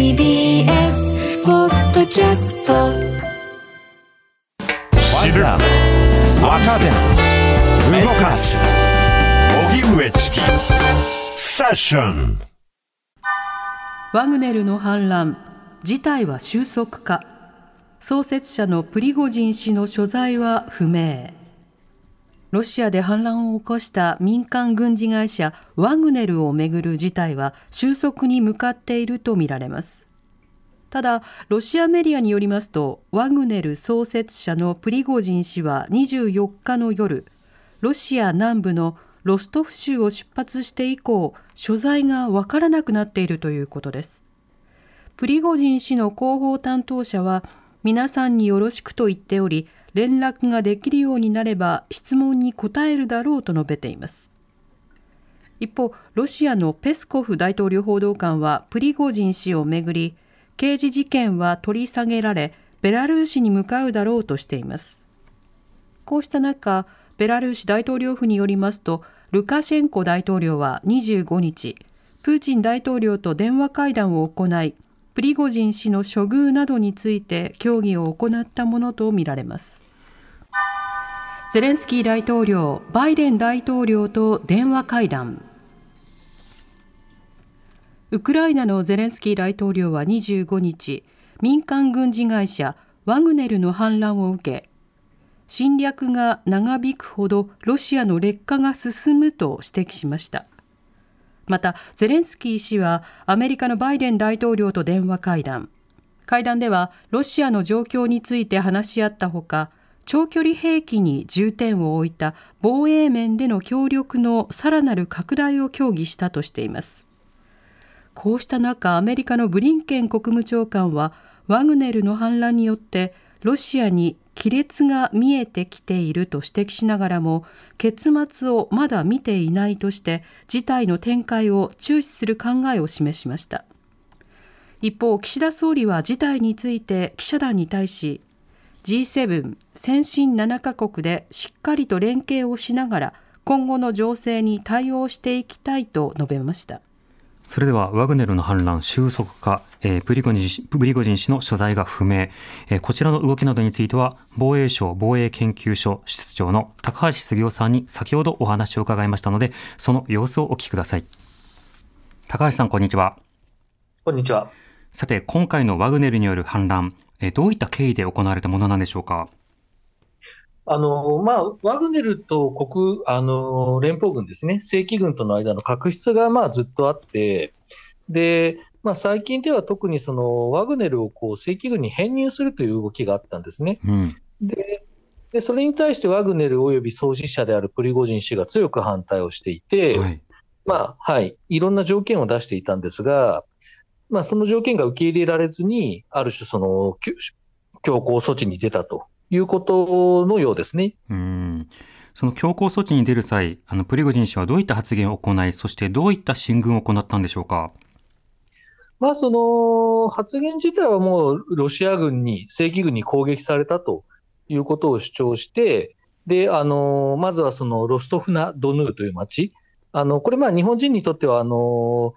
TBS ポッドキャスト。知る若手動かす。荻上チキ。セッション。ワグネルの反乱。事態は収束か。創設者のプリゴジン氏の所在は不明ロシアで反乱を起こした民間軍事会社ワグネルをめぐる事態は収束に向かっているとみられます。ただロシアメディアによりますとワグネル創設者のプリゴジン氏は24日の夜ロシア南部のロストフ州を出発して以降所在がわからなくなっているということです。プリゴジン氏の広報担当者は皆さんによろしくと言っており連絡ができるようになれば質問に答えるだろうと述べています。一方ロシアのペスコフ大統領報道官はプリゴジン氏をめぐり刑事事件は取り下げられベラルーシに向かうだろうとしています。こうした中ベラルーシ大統領府によりますとルカシェンコ大統領は25日プーチン大統領と電話会談を行いプリゴジン氏の処遇などについて協議を行ったものとみられます。ゼレンスキー大統領バイデン大統領と電話会談。ウクライナのゼレンスキー大統領は25日民間軍事会社ワグネルの反乱を受け侵略が長引くほどロシアの劣化が進むと指摘しました。またゼレンスキー氏はアメリカのバイデン大統領と電話会談。会談ではロシアの状況について話し合ったほか長距離兵器に重点を置いた防衛面での協力のさらなる拡大を協議したとしています。こうした中アメリカのブリンケン国務長官はワグネルの反乱によってロシアに亀裂が見えてきていると指摘しながらも結末をまだ見ていないとして事態の展開を注視する考えを示しました。一方岸田総理は事態について記者団に対し G7 先進7カ国でしっかりと連携をしながら今後の情勢に対応していきたいと述べました。それではワグネルの反乱収束か、えー、プリゴジン氏プリゴジン氏の所在が不明、えー、こちらの動きなどについては防衛省防衛研究所室長の高橋杉雄さんに先ほどお話を伺いましたのでその様子をお聞きください。高橋さんこんにちは。こんにちはさて今回のワグネルによる反乱、えー、どういった経緯で行われたものなんでしょうか？あの、まあ、ワグネルと国、あの、連邦軍ですね、正規軍との間の確執が、まあ、ずっとあって、で、まあ、最近では特にそのワグネルをこう正規軍に編入するという動きがあったんですね。うん、でで、それに対してワグネル及び創始者であるプリゴジン氏が強く反対をしていて、はい、まあ、はい、いろんな条件を出していたんですが、まあ、その条件が受け入れられずに、ある種その強硬措置に出たということのようですね。うんその強硬措置に出る際、あのプリゴジン氏はどういった発言を行い、そしてどういった進軍を行ったんでしょうか？まあ、その発言自体はもうロシア軍に、正規軍に攻撃されたということを主張して、で、あの、まずはそのロストフナ・ドヌーという町、あの、これまあ日本人にとっては、あの、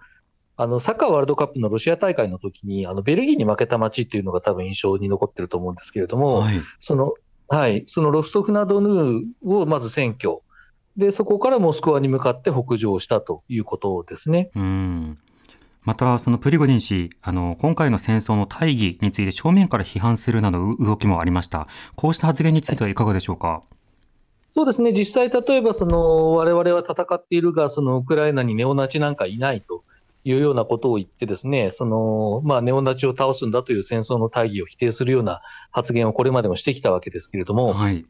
あの、サッカーワールドカップのロシア大会の時に、あの、ベルギーに負けた街っていうのが多分印象に残ってると思うんですけれども、はい、その、はい、そのロストフナドヌーをまず占拠。で、そこからモスクワに向かって北上したということですね。うんまた、そのプリゴジン氏、あの、今回の戦争の大義について正面から批判するなど動きもありました。こうした発言についてはいかがでしょうか、そうですね、実際、例えばその、我々は戦っているが、そのウクライナにネオナチなんかいないというようなことを言ってですね、その、まあ、ネオナチを倒すんだという戦争の大義を否定するような発言をこれまでもしてきたわけですけれども、はい、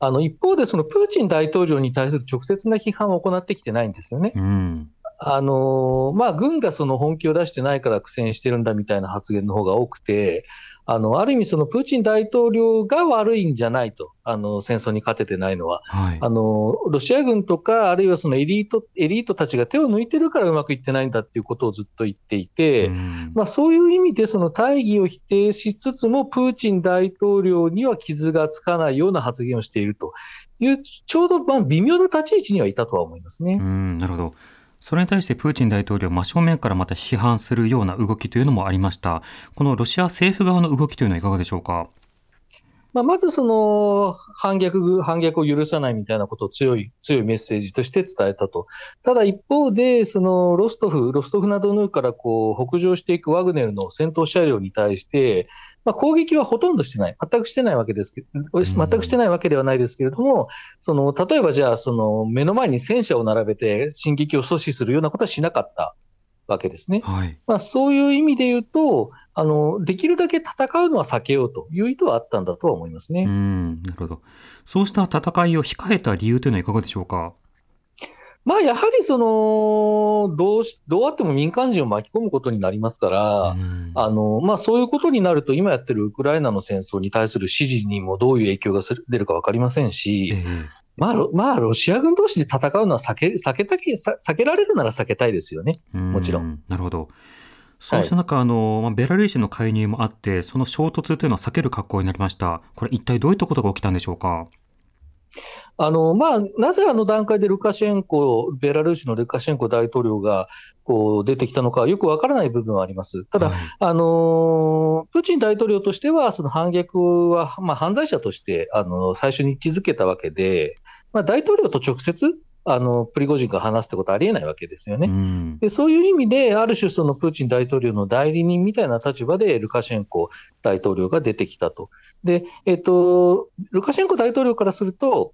あの、一方でそのプーチン大統領に対する直接な批判を行ってきてないんですよね。うんあのまあ、軍がその本気を出してないから苦戦してるんだみたいな発言の方が多くて、あの、ある意味そのプーチン大統領が悪いんじゃないと、あの、戦争に勝ててないのは。はい、あの、ロシア軍とか、あるいはそのエリート、エリートたちが手を抜いてるからうまくいってないんだっていうことをずっと言っていて、まあそういう意味でその大義を否定しつつも、プーチン大統領には傷がつかないような発言をしているという、ちょうどまあ微妙な立ち位置にはいたとは思いますね。うんなるほど。それに対してプーチン大統領真正面からまた批判するような動きというのもありました。このロシア政府側の動きというのはいかがでしょうか？まあ、まずその反逆、反逆を許さないみたいなことを強い、強いメッセージとして伝えたと。ただ一方で、そのロストフ、ロストフなどのからこう北上していくワグネルの戦闘車両に対して、まあ、攻撃はほとんどしてない。全くしてないわけですけど、全くしてないわけではないですけれども、その、例えばじゃあ、その目の前に戦車を並べて進撃を阻止するようなことはしなかったわけですね。はい。まあ、そういう意味で言うと、あの、できるだけ戦うのは避けようという意図はあったんだとは思いますね。うん、なるほど。そうした戦いを控えた理由というのはいかがでしょうか？まあ、やはりその、どうし、どうあっても民間人を巻き込むことになりますから、うんあの、まあ、そういうことになると、今やってるウクライナの戦争に対する支持にもどういう影響がする出るかわかりませんし、ええまあ、ロまあ、ロシア軍同士で戦うのは避け、避けたき、さ避けられるなら避けたいですよね。もちろん。なるほど。そうした中、あの、まあ、ベラルーシの介入もあって、その衝突というのは避ける格好になりました。これ一体どういったことが起きたんでしょうか？あの、まあ、なぜあの段階でルカシェンコ、ベラルーシのルカシェンコ大統領が、こう、出てきたのか、よくわからない部分はあります。ただ、はいあの、プーチン大統領としては、その反逆は、まあ、犯罪者として、あの、最初に位置づけたわけで、まあ、大統領と直接、あの、プリゴジンが話すってことはありえないわけですよね。うんでそういう意味で、ある種、そのプーチン大統領の代理人みたいな立場で、ルカシェンコ大統領が出てきたと。で、えっと、ルカシェンコ大統領からすると、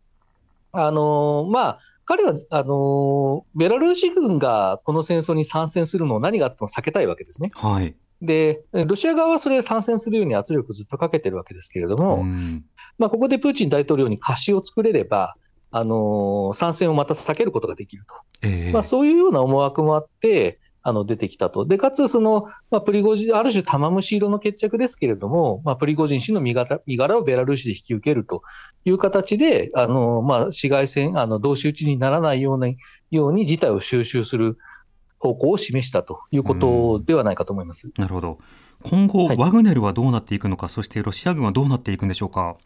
あのまあ、彼は、あのベラルーシ軍がこの戦争に参戦するのを何があっても避けたいわけですね。はい。で、ロシア側はそれを参戦するように圧力をずっとかけてるわけですけれども、うんまあ、ここでプーチン大統領に貸しを作れれば、あの参戦をまた避けることができると。ええまあ、そういうような思惑もあって、あの出てきたと。で、かつ、その、まあ、プリゴジン、ある種玉虫色の決着ですけれども、まあ、プリゴジン氏の身柄身柄をベラルーシで引き受けるという形で、あの、まあ、市街戦、あの、同士討ちにならないような、ように事態を収集する方向を示したということではないかと思います。なるほど。今後、はいワグネルはどうなっていくのか、そしてロシア軍はどうなっていくんでしょうか？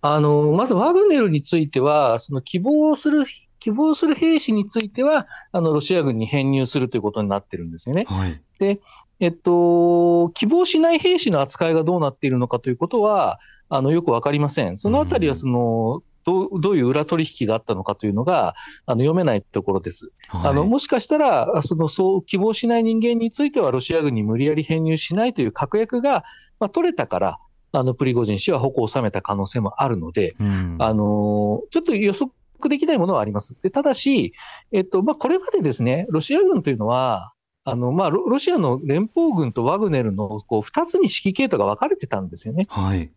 あの、まずワグネルについては、その希望する、希望する兵士については、あの、ロシア軍に編入するということになってるんですよね。はい。えっと、希望しない兵士の扱いがどうなっているのかということは、あの、よくわかりません。そのあたりは、その、どうどういう裏取引があったのかというのが、あの、読めないところです。はい、あの、もしかしたら、あその、そう、希望しない人間については、ロシア軍に無理やり編入しないという確約が、まあ、取れたから、あの、プリゴジン氏は矛を収めた可能性もあるので、うんあのちょっと予測できないものはあります。でただし、えっと、まあ、これまでですね、ロシア軍というのは、あの、まあ、ロロシアの連邦軍とワグネルの、こう、二つに指揮系統が分かれてたんですよね。はい。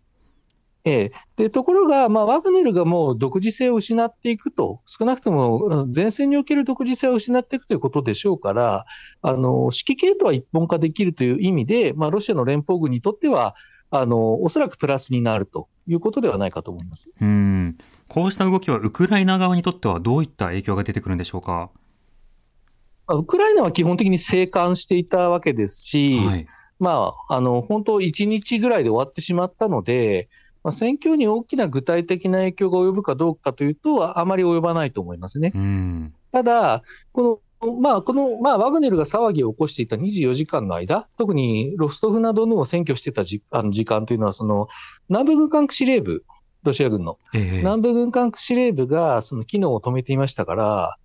ええ。で、ところが、まあ、ワグネルがもう独自性を失っていくと、少なくとも前線における独自性を失っていくということでしょうから、あの、指揮系統は一本化できるという意味で、まあ、ロシアの連邦軍にとっては、あの、おそらくプラスになるということではないかと思います。うん。こうした動きはウクライナ側にとってはどういった影響が出てくるんでしょうか？まあウクライナは基本的に生還していたわけですし、はい。まあ、あの、本当1日ぐらいで終わってしまったので、まあ、戦況に大きな具体的な影響が及ぶかどうかというと、あまり及ばないと思いますね。うん。ただ、この、まあ、この、まあ、ワグネルが騒ぎを起こしていた24時間の間、特にロストフなどのを占拠してたじあの時間というのは、その、南部軍管区司令部、ロシア軍の、ええ南部軍管区司令部がその機能を止めていましたから、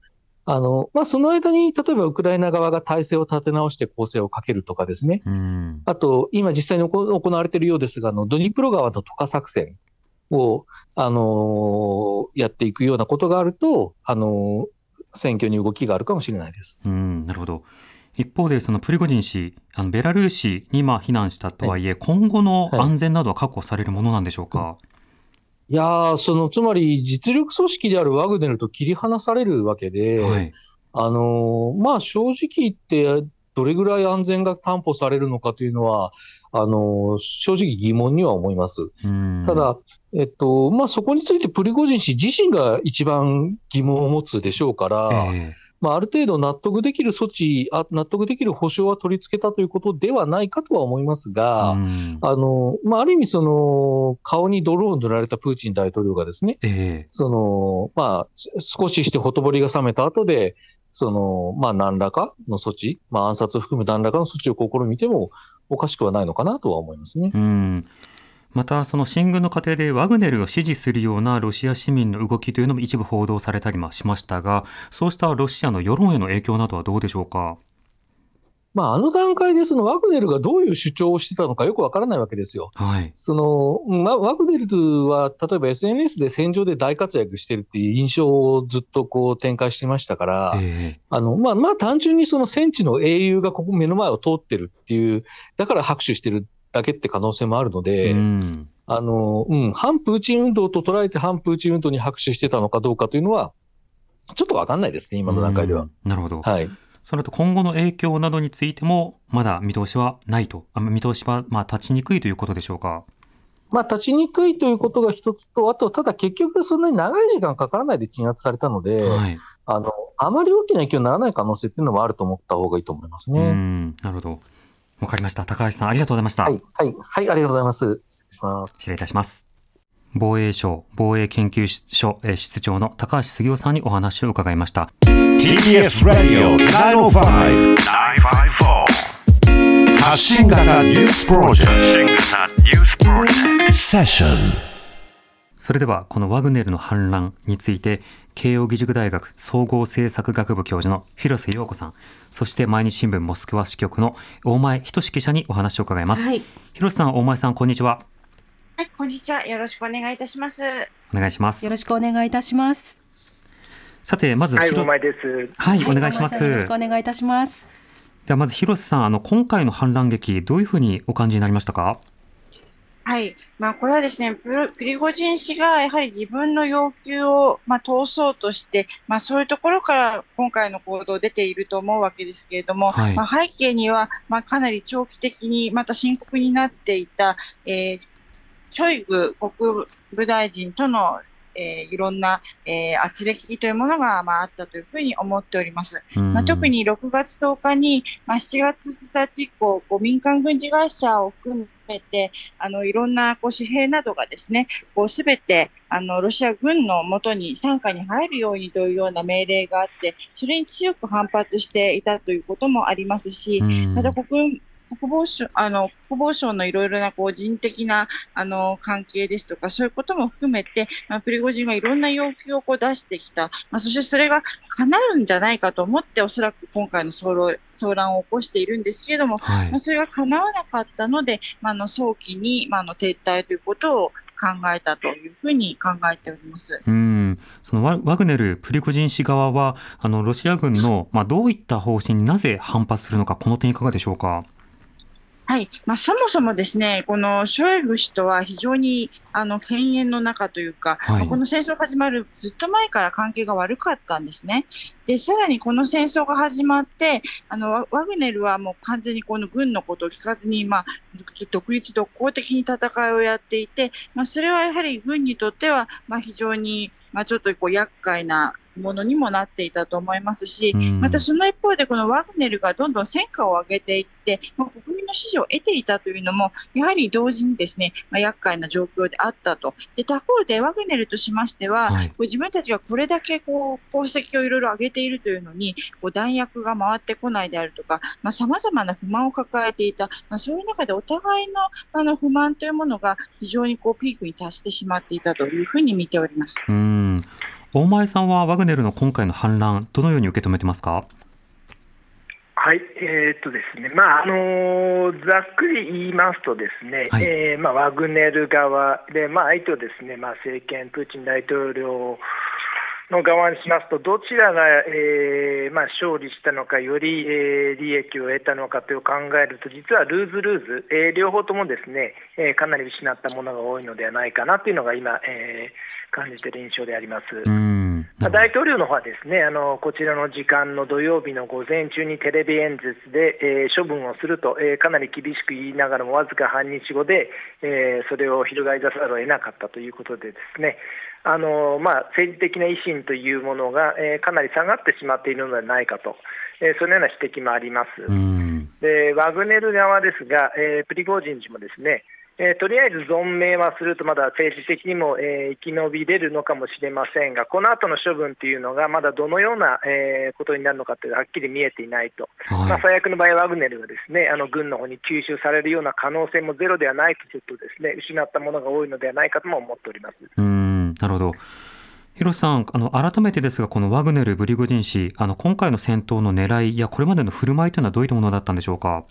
あの、まあ、その間に、例えばウクライナ側が体制を立て直して攻勢をかけるとかですね。うん。あと、今実際に行行われているようですが、あの、ドニプロ川の渡河作戦を、あのやっていくようなことがあると、あの選挙に動きがあるかもしれないです。うん、なるほど。一方で、そのプリゴジン氏、あのベラルーシにまあ避難したとはいえ、今後の安全などは確保されるものなんでしょうか？いやー、その、つまり実力組織であるワグネルと切り離されるわけで、はい。あのーまあ正直言って、どれぐらい安全が担保されるのかというのは、あのー正直疑問には思います。うんた、だ、えっと、まあそこについてプリゴジン氏自身が一番疑問を持つでしょうから、えまあ、ある程度納得できる措置あ、納得できる保証は取り付けたということではないかとは思いますが、うん。あの、まあ、ある意味その、顔に泥を塗られたプーチン大統領がですね、ええ。その、まあ、す少ししてほとぼりが冷めた後で、その、まあ、何らかの措置、まあ、暗殺を含む何らかの措置を試みてもおかしくはないのかなとは思いますね。うんまた、その進軍の過程でワグネルを支持するようなロシア市民の動きというのも一部報道されたりもしましたが、そうしたロシアの世論への影響などはどうでしょうか？まあ、あの段階でそのワグネルがどういう主張をしてたのかよくわからないわけですよ。はい。その、ま、ワグネルは、例えば SNS で戦場で大活躍してるっていう印象をずっとこう展開してましたから、えあの、まあ、まあ、単純にその戦地の英雄がここ目の前を通ってるっていう、だから拍手してるだけって可能性もあるのえで、うん。あの、うん、反プーチン運動と捉えて反プーチン運動に拍手してたのかどうかというのは、ちょっとわかんないですね、今の段階ではうん。なるほど。はい。その後今後の影響などについても、まだ見通しはないと。あ見通しは、まあ、立ちにくいということでしょうか。まあ、立ちにくいということが一つと、あと、ただ結局そんなに長い時間かからないで鎮圧されたので、はい。あの、あまり大きな影響にならない可能性っていうのもあると思った方がいいと思いますうね。ん。なるほど。わかりました。高橋さん、ありがとうございました。はい、はい、はい、ありがとうございます。失礼します。失礼いたします。防衛省防衛研究所えー室長の高橋杉雄さんにお話を伺いました。TBS ラディオ905-954発信型ニュースプロジェクトセッションそれではこのワグネルの反乱について慶應義塾大学総合政策学部教授の広瀬陽子さんそして毎日新聞モスクワ支局の大前仁記者にお話を伺います、はい。広瀬さん大前さんこんにちははい、こんにちは。よろしくお願いいたします。お願いしますよろしくお願いいたします。さてまずはい。はい、お願いしますよろしくお願いいたします。ではまず広瀬さんあの今回の反乱劇どういうふうにお感じになりましたか？はい。まあ、これはですね、プリゴジン氏がやはり自分の要求を、まあ、通そうとして、まあ、そういうところから今回の行動出ていると思うわけですけれども、はいまあ、背景には、まあ、かなり長期的にまた深刻になっていた、えーショイグ国務大臣との、えーいろんな、えー圧力というものが、まあ、あったというふうに思っております。まあ、特に6月10日に、まあ、7月1日以降、こう民間軍事会社を含めて、あの、いろんなこう紙幣などがですね、こうすべて、あの、ロシア軍のもとに傘下に入るようにというような命令があって、それに強く反発していたということもありますし、た国国防省、あの、国防省のいろいろな、こう、人的な、あの、関係ですとか、そういうことも含めて、まあ、プリゴジンがいろんな要求をこう出してきた。まあ、そしてそれが叶うんじゃないかと思って、おそらく今回の騒乱騒乱を起こしているんですけれども、はいまあ、それが叶わなかったので、まあ、あの、早期に、まあ、あの、撤退ということを考えたというふうに考えております。うん、そのワワグネル、プリゴジン氏側は、あのロシア軍の、まあ、どういった方針になぜ反発するのか、この点いかがでしょうか？はい。まあ、そもそもですね、このショイグ氏とは非常に、あの、犬猿の中というか、はいまあこの戦争が始まるずっと前から関係が悪かったんですね。で、さらにこの戦争が始まって、あの、ワワグネルはもう完全にこの軍のことを聞かずに、まあ、独立独行的に戦いをやっていて、まあ、それはやはり軍にとっては、まあ、非常に、まあ、ちょっとこう、厄介なものにもなっていたと思いますし、うんまたその一方で、このワグネルがどんどん戦果を上げていって、まあ、国民の支持を得ていたというのも、やはり同時にですね、まあ、厄介な状況であったと。で、他方でワグネルとしましては、はい自分たちがこれだけこう功績をいろいろ上げているというのに、こう弾薬が回ってこないであるとか、まあ、様々な不満を抱えていた、まあ、そういう中でお互いのあの不満というものが非常にこうピークに達してしまっていたというふうに見ております。うん大前さんはワグネルの今回の反乱、どのように受け止めてますか？はい、えーっとですね、まああのざっくり言いますとですね、はいえーまあ、ワグネル側で、まあ、相手をですね、まあ、政権、プーチン大統領の側にしますと、どちらが、えーまあ、勝利したのか、より、えー利益を得たのかという考えると、実はルーズルーズ、えー両方ともですね、えーかなり失ったものが多いのではないかなというのが今、えー感じている印象であります。うんまあ、大統領の方はですねあのこちらの時間の土曜日の午前中にテレビ演説で、えー、処分をすると、えー、かなり厳しく言いながらもわずか半日後で、えー、それを翻さざるを得なかったということでですね。あの、まあ、政治的な維新というものが、えー、かなり下がってしまっているのではないかと、えー、そのような指摘もあります。でワグネル側ですが、えー、プリゴジン氏もですねえー、とりあえず存命はすると、まだ政治的にも、えー、生き延びれるのかもしれませんが、この後の処分というのが、まだどのような、えー、ことになるのかというのははっきり見えていないと、はい、まあ、最悪の場合、ワグネルがですねあの軍の方に吸収されるような可能性もゼロではないとすると、ですね失ったものが多いのではないかとも思っておりますうんなるほど。広瀬さんあの、改めてですが、このワグネル、ブリゴジン氏、あの今回の戦闘の狙いや、これまでの振る舞いというのは、どういったものだったんでしょうか？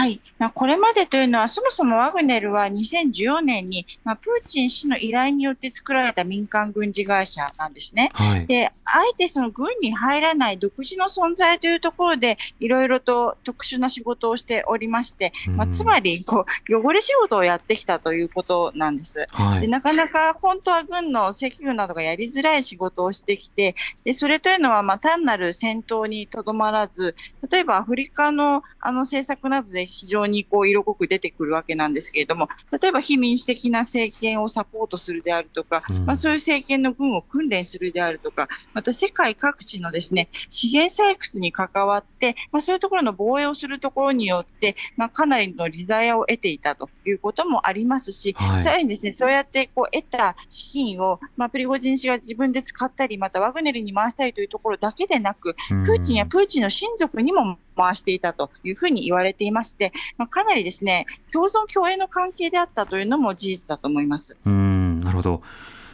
はい、まあ、これまでというのは、そもそもワグネルは2014年に、まあ、プーチン氏の依頼によって作られた民間軍事会社なんですね。はい、で、あえてその軍に入らない独自の存在というところで、いろいろと特殊な仕事をしておりまして、まあ、つまりこう、汚れ仕事をやってきたということなんです。はい、でなかなか本当は軍の赤軍などがやりづらい仕事をしてきて、でそれというのはまあ単なる戦闘にとどまらず、例えばアフリカのあの政策などで非常にこう色濃く出てくるわけなんですけれども、例えば非民主的な政権をサポートするであるとか、うん、まあ、そういう政権の軍を訓練するであるとか、また世界各地のですね、資源採掘に関わって、まあ、そういうところの防衛をするところによって、まあ、かなりの利ザヤを得ていたということもありますし、はい、さらにですね、そうやってこう得た資金を、まあ、プリゴジン氏が自分で使ったり、またワグネルに回したりというところだけでなく、プーチンやプーチンの親族にも回していたというふうに言われていまして、まあ、かなりですね共存共栄の関係であったというのも事実だと思います。うんなるほど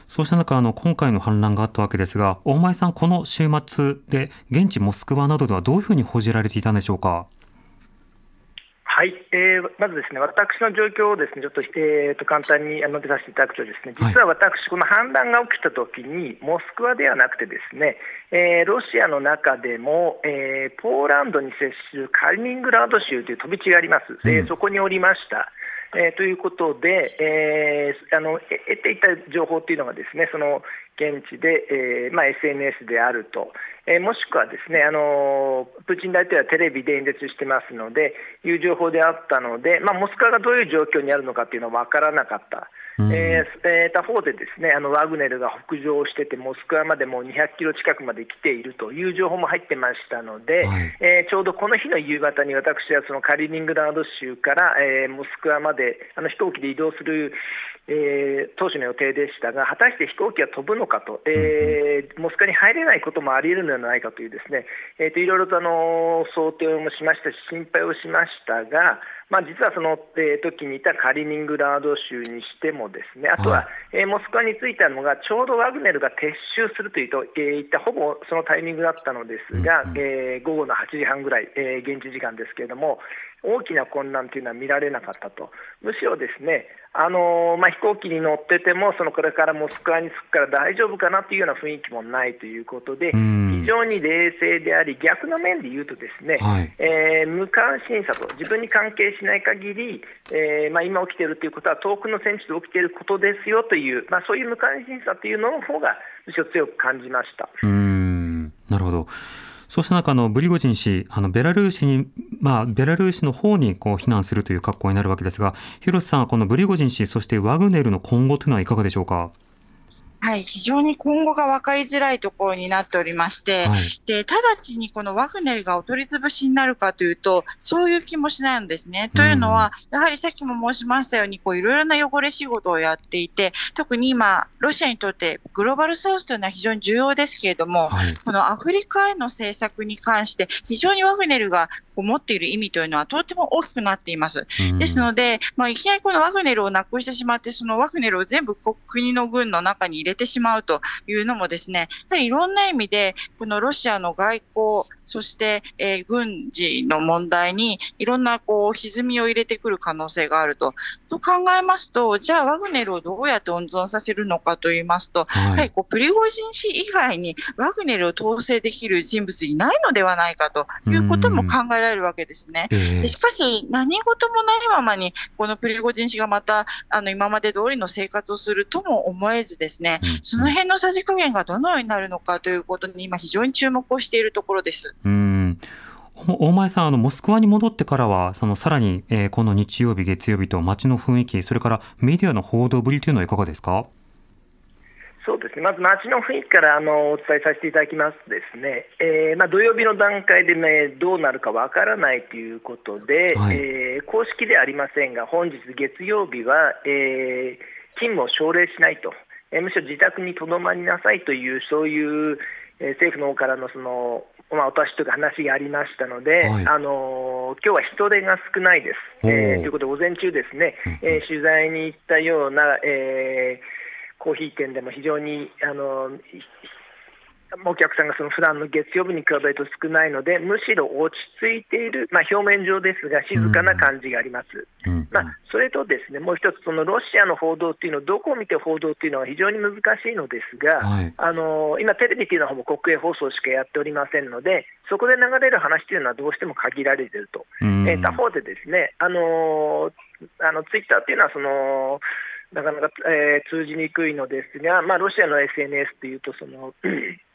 そうした中、あの、今回の反乱があったわけですが、大前さん、この週末で、現地モスクワなどではどういうふうに報じられていたんでしょうか？はい、えー、まずですね、私の状況をですね、ちょっと,、えー、と簡単に述べさせていただくとですね、実は私、この反乱が起きたときに、モスクワではなくてですね、えー、ロシアの中でも、えー、ポーランドに接するカリニングラード州という飛び地があります。えー、そこにおりました。えー、ということで、えー、あの得ていた情報というのがですねその現地で、えーまあ、SNS であると、えー、もしくはですねあのプーチン大統領はテレビで演説してますのでいう情報であったので、まあ、モスクワがどういう状況にあるのかというのは分からなかった。うん、えー、えー、他方でですねあのワグネルが北上しててモスクワまでもう200キロ近くまで来ているという情報も入ってましたので、はい、えー、ちょうどこの日の夕方に私はそのカリーニングラード州から、えー、モスクワまであの飛行機で移動する、えー、当初の予定でしたが果たして飛行機は飛ぶのかと、えー、モスクワに入れないこともあり得るのではないかというですね、えー、といろいろとあの想定もしましたし心配をしましたがまあ、実はその、えー、時にいたカリニングラード州にしても、ですねあとは、はい、えー、モスクワに着いたのが、ちょうどワグネルが撤収するというと、えー、いったほぼそのタイミングだったのですが、うんうん、えー、午後の8時半ぐらい、えー、現地時間ですけれども、大きな混乱というのは見られなかったと、むしろですね、あのまあ、飛行機に乗ってても、そのこれからモスクワに着くから大丈夫かなというような雰囲気もないということで、非常に冷静であり、逆の面で言うと、ですね、はい、えー、無関心さと、自分に関係しない限り、えーまあ、今起きているということは、遠くの戦地で起きていることですよという、まあ、そういう無関心さというのの方が、むしろ強く感じました。うん。なるほどそうした中のブリゴジン氏、あのベラルーシに、まあ、ベラルーシの方にこう避難するという格好になるわけですが、広瀬さんはこのブリゴジン氏、そしてワグネルの今後というのはいかがでしょうか？はい、非常に今後が分かりづらいところになっておりまして、はい、で、直ちにこのワグネルがお取り潰しになるかというと、そういう気もしないんですね。というのは、やはりさっきも申しましたように、こういろいろな汚れ仕事をやっていて、特に今、ロシアにとってグローバルサウスというのは非常に重要ですけれども、はい、このアフリカへの政策に関して、非常にワグネルが持っている意味というのはとても大きくなっています。ですので、まあ、いきなりこのワグネルをなくしてしまって、そのワグネルを全部国の軍の中に入れてしまうというのもですね、やはりいろんな意味で、このロシアの外交、そして、えー、軍事の問題にいろんなこう歪みを入れてくる可能性があると。と考えますと、じゃあワグネルをどうやって温存させるのかと言いますと、はい、やはりこうプリゴジン氏以外にワグネルを統制できる人物いないのではないかということも考えられられるわけですね。しかし、何事もないままに、このプリゴジン氏がまた、あの、今まで通りの生活をするとも思えずですね、うんその辺のさじ加減がどのようになるのかということに今非常に注目をしているところです。うんお大前さん、あのモスクワに戻ってからは、そのさらに、えーこの日曜日、月曜日と街の雰囲気、それからメディアの報道ぶりというのはいかがですか？そうですね、まず街の雰囲気からあのお伝えさせていただきますとですね、えーまあ、土曜日の段階で、ね、どうなるかわからないということで、はい。えー公式ではありませんが、本日月曜日は、えー勤務を奨励しないと、えーむしろ自宅にとどまりなさいという、そういう、えー政府の方からのその、まあ、私というか話がありましたので、はい。あのー今日は人手が少ないです。えーということで、午前中ですね、うん。えー取材に行ったような、えーコーヒー店でも非常にあのいお客さんがその普段の月曜日に比べると少ないので、むしろ落ち着いている、まあ、表面上ですが、静かな感じがあります。うんまあ、それとですねもう一つ、そのロシアの報道っていうのをどこを見て報道っていうのは非常に難しいのですが、はいあの今、テレビっていうのはほぼ国営放送しかやっておりませんので、そこで流れる話というのはどうしても限られていると。うんえー他方でですね、あのーあのツイッターっていうのはそのなかなか、えー通じにくいのですが、まあ、ロシアの SNS というとその、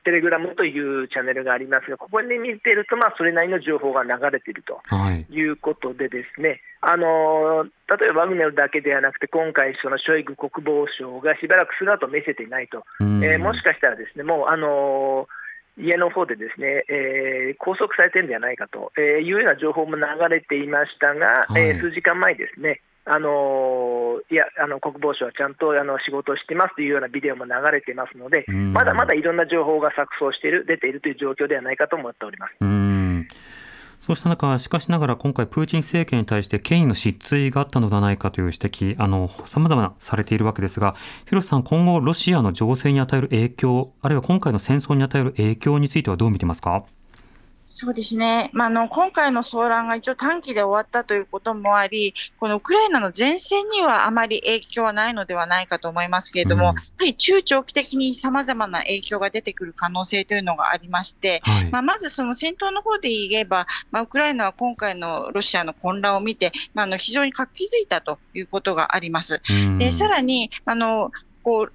テレグラムというチャンネルがありますが、ここで見ていると、まあ、それなりの情報が流れていると。はい。いうことでですね、あの例えばワグネルだけではなくて、今回、そのショイグ国防相がしばらく姿を見せていないと、うん。えーもしかしたらですね、もう、あの家の方でですね、えー拘束されてるんじゃないかと、えーいうような情報も流れていましたが、はい。えー数時間前ですね、あのいやあの国防省はちゃんとあの仕事をしてますというようなビデオも流れていますので、うん。まだまだいろんな情報が錯綜している、出ているという状況ではないかと思っております。うん。そうした中、しかしながら今回、プーチン政権に対して権威の失墜があったのではないかという指摘、あの、様々なされているわけですが、広瀬さん、今後、ロシアの情勢に与える影響、あるいは今回の戦争に与える影響についてはどう見てますか？そうですね。まあ、あの、今回の騒乱が一応短期で終わったということもあり、このウクライナの前線にはあまり影響はないのではないかと思いますけれども、うんやはり中長期的に様々な影響が出てくる可能性というのがありまして、はい。まあ、まずその戦闘の方で言えば、まあ、ウクライナは今回のロシアの混乱を見て、まあ、あの非常に活気づいたということがあります。うんでさらにあのこう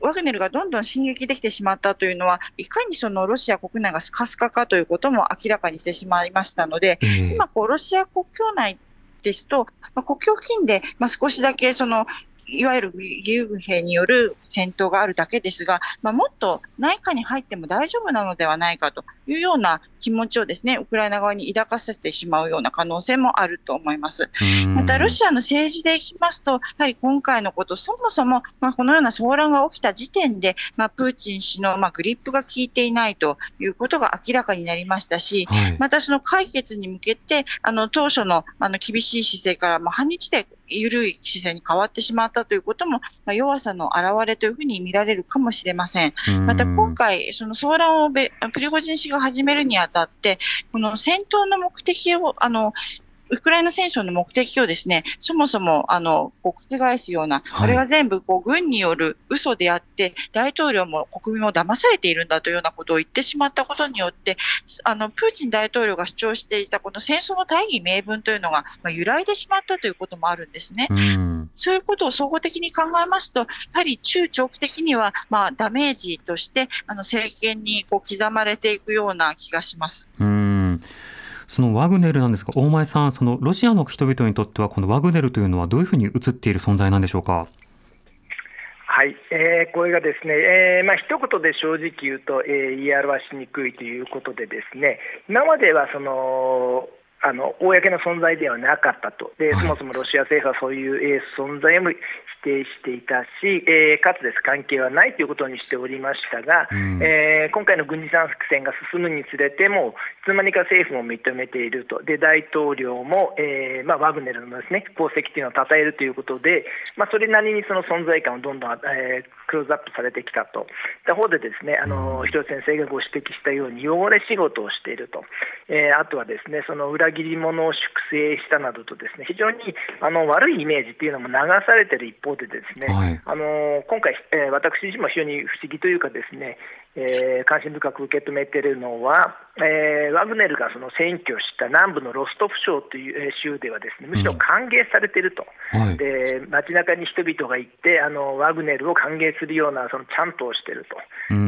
ワグネルがどんどん進撃できてしまったというのは、いかにそのロシア国内がスカスカかということも明らかにしてしまいましたので、ええ今こう、ロシア国境内ですと、まあ、国境付近で、まあ、少しだけその、いわゆる義勇軍兵による戦闘があるだけですが、まあ、もっと内下に入っても大丈夫なのではないかというような気持ちをですね、ウクライナ側に抱かせてしまうような可能性もあると思います。また、ロシアの政治でいきますと、やはり今回のこと、そもそも、まあ、このような騒乱が起きた時点で、まあ、プーチン氏の、まあ、グリップが効いていないということが明らかになりましたし、はい。またその解決に向けて、あの、当初の、あの、厳しい姿勢から、もう半日で緩い姿勢に変わってしまったということも、まあ、弱さの表れというふうに見られるかもしれません。また今回、その騒乱をべプリゴジン氏が始めるにあたって、この戦闘の目的を、あの、ウクライナ戦争の目的をですね、そもそも、あの、覆すような、はいこれが全部、こう、軍による嘘であって、大統領も国民も騙されているんだというようなことを言ってしまったことによって、あの、プーチン大統領が主張していたこの戦争の大義名分というのが、まあ、揺らいでしまったということもあるんですね。うんそういうことを総合的に考えますと、やはり中長期的には、まあ、ダメージとして、あの、政権にこう刻まれていくような気がします。うんそのワグネルなんですが、大前さん、そのロシアの人々にとっては、このワグネルというのはどういうふうに映っている存在なんでしょうか？はい、えーこれがですね、えーまあ一言で正直言うと、えー言い表しにくいということでですね、今まではそのあの公の存在ではなかったと。で、はい。そもそもロシア政府はそういう、えー存在も否定していたし、えーかつです。関係はないということにしておりましたが、うん。えー今回の軍事作戦が進むにつれても、いつの間にか政府も認めていると、で大統領も、えーまあ、ワグネルのです、ね、功績というのを称えるということで、まあ、それなりにその存在感をどんどん、えークローズアップされてきたと、他方でですねあの広瀬先生がご指摘したように、汚れ仕事をしていると、えーあとはですねその裏切り者を粛清したなどと、ですね非常にあの悪いイメージというのも流されている一方で、ですね、はい。あの今回、えー私自身も非常に不思議というかですね、えー、関心深く受け止めているのは、えー、ワグネルがその占拠した南部のロストフ省という州ではですねむしろ歓迎されていると、うんはい、で街中に人々が行ってあのワグネルを歓迎するようなそのチャントをしていると、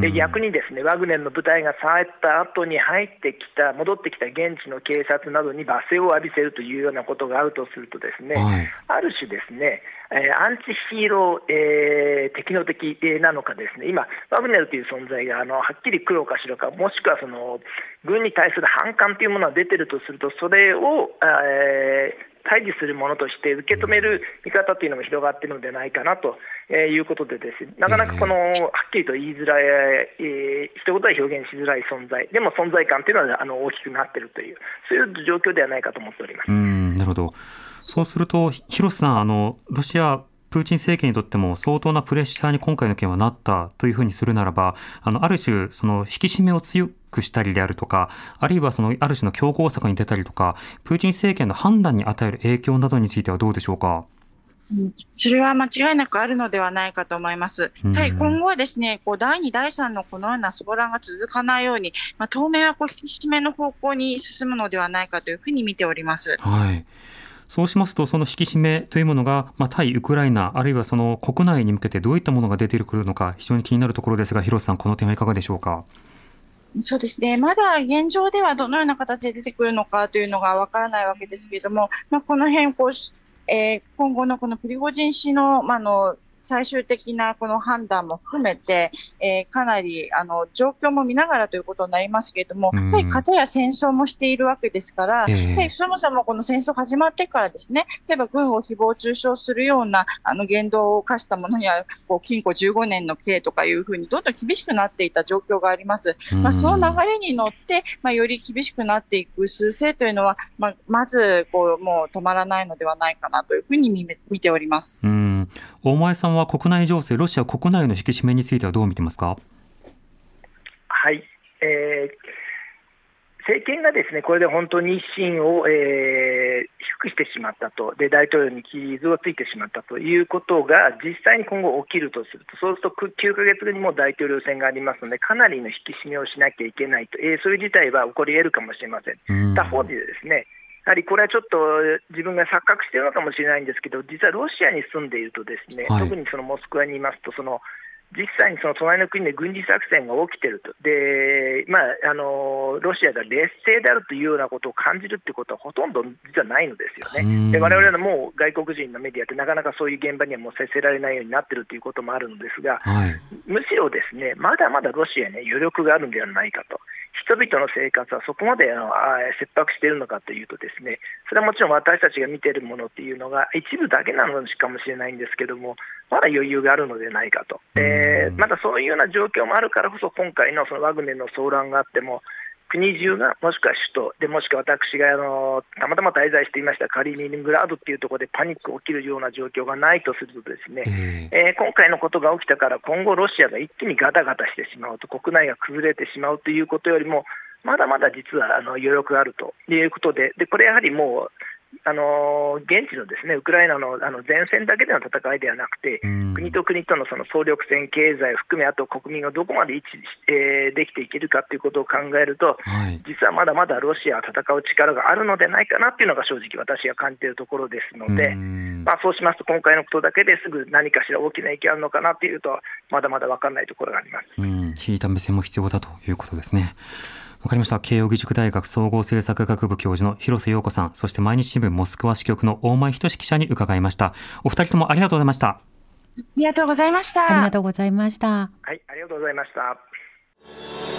で逆にですねワグネルの部隊が去った後に入ってきた戻ってきた現地の警察などに罵声を浴びせるというようなことがあるとするとですね、はい、ある種ですねえー、アンチヒーロー、えー、敵の敵なのかですね、今、ワグネルという存在があのはっきり黒か白か、もしくはその軍に対する反感というものが出てるとすると、それを、えー、対峙するものとして受け止める見方というのも広がっているのではないかなということで、です、なかなかこのはっきりと言いづらい、えー、一言は表現しづらい存在、でも存在感というのはあの大きくなっているという、そういう状況ではないかと思っております。うんなるほど。そうすると、広瀬さん、あの、ロシア、プーチン政権にとっても相当なプレッシャーに今回の件はなったというふうにするならば、あの、ある種、その、引き締めを強くしたりであるとか、あるいはその、ある種の強硬策に出たりとか、プーチン政権の判断に与える影響などについてはどうでしょうか？それは間違いなくあるのではないかと思います。やはり今後はですね、こう第2、第3のこのような相談が続かないように、まあ、当面はこう引き締めの方向に進むのではないかというふうに見ております。はい。そうしますと、その引き締めというものが、まあ、対ウクライナ、あるいはその国内に向けてどういったものが出てくるのか、非常に気になるところですが、広瀬さん、この点はいかがでしょうか？そうですね、まだ現状ではどのような形で出てくるのかというのがわからないわけですけれども、まあ、この辺こう、えー、今後のこのプリゴジン氏の,、まあの最終的なこの判断も含めて、えー、かなりあの状況も見ながらということになりますけれども、やはり片や戦争もしているわけですから、えー、そもそもこの戦争始まってからですね、例えば軍を誹謗中傷するようなあの言動を課したものには、こう禁錮15年の刑とかいうふうにどんどん厳しくなっていた状況があります。まあ、その流れに乗って、まあ、より厳しくなっていく趨勢というのは、まあ、まずこうもう止まらないのではないかなというふうに見ております。うん大前さんは国内情勢、ロシア国内の引き締めについてはどう見てますか？はい、えー政権がですねこれで本当に一心を、えー、低くしてしまったと。で、大統領に傷をついてしまったということが実際に今後起きるとすると、そうすると9ヶ月後にも大統領選がありますので、かなりの引き締めをしなきゃいけないと、えー、そういう事態は起こり得るかもしれません。他方でですねやはりこれはちょっと自分が錯覚しているのかもしれないんですけど、実はロシアに住んでいると、ですね、はい、特にそのモスクワにいますと、その実際にその隣の国で軍事作戦が起きていると、でまあ、あのロシアが劣勢であるというようなことを感じるということはほとんど実はないのですよね。で我々のもう外国人のメディアってなかなかそういう現場にはもう接せられないようになっているということもあるのですが、はい、むしろですねまだまだロシアに、余力があるんではないかと。人々の生活はそこまであの切迫しているのかというとですねそれはもちろん私たちが見ているものっていうのが一部だけなのかもしれないんですけどもまだ余裕があるのではないかと、えー、まだそういうような状況もあるからこそ今回のそのワグネルの騒乱があっても国中が、もしくは首都で、もしくは私があのたまたま滞在していましたカリーニングラードっていうところでパニック起きるような状況がないとすると、ですね、えー、今回のことが起きたから、今後、ロシアが一気にガタガタしてしまうと、国内が崩れてしまうということよりも、まだまだ実はあの余力があるということで、でこれやはりもう、あの現地のですねウクライナのあの前線だけでの戦いではなくて、国と国とのその総力戦、経済を含め、あと国民がどこまで一致、えー、できていけるかということを考えると、はい、実はまだまだロシアは戦う力があるのではないかなというのが正直、私が感じているところですので、まあ、そうしますと、今回のことだけですぐ何かしら大きな影響あるのかなというと、まだまだ分からないところがあります。引いた目線も必要だということですね。わかりました。慶應義塾大学総合政策学部教授の広瀬陽子さん、そして毎日新聞モスクワ支局の大前仁記者に伺いました。お二人ともありがとうございました。ありがとうございました。ありがとうございました。はい、ありがとうございました。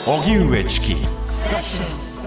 荻上チキ。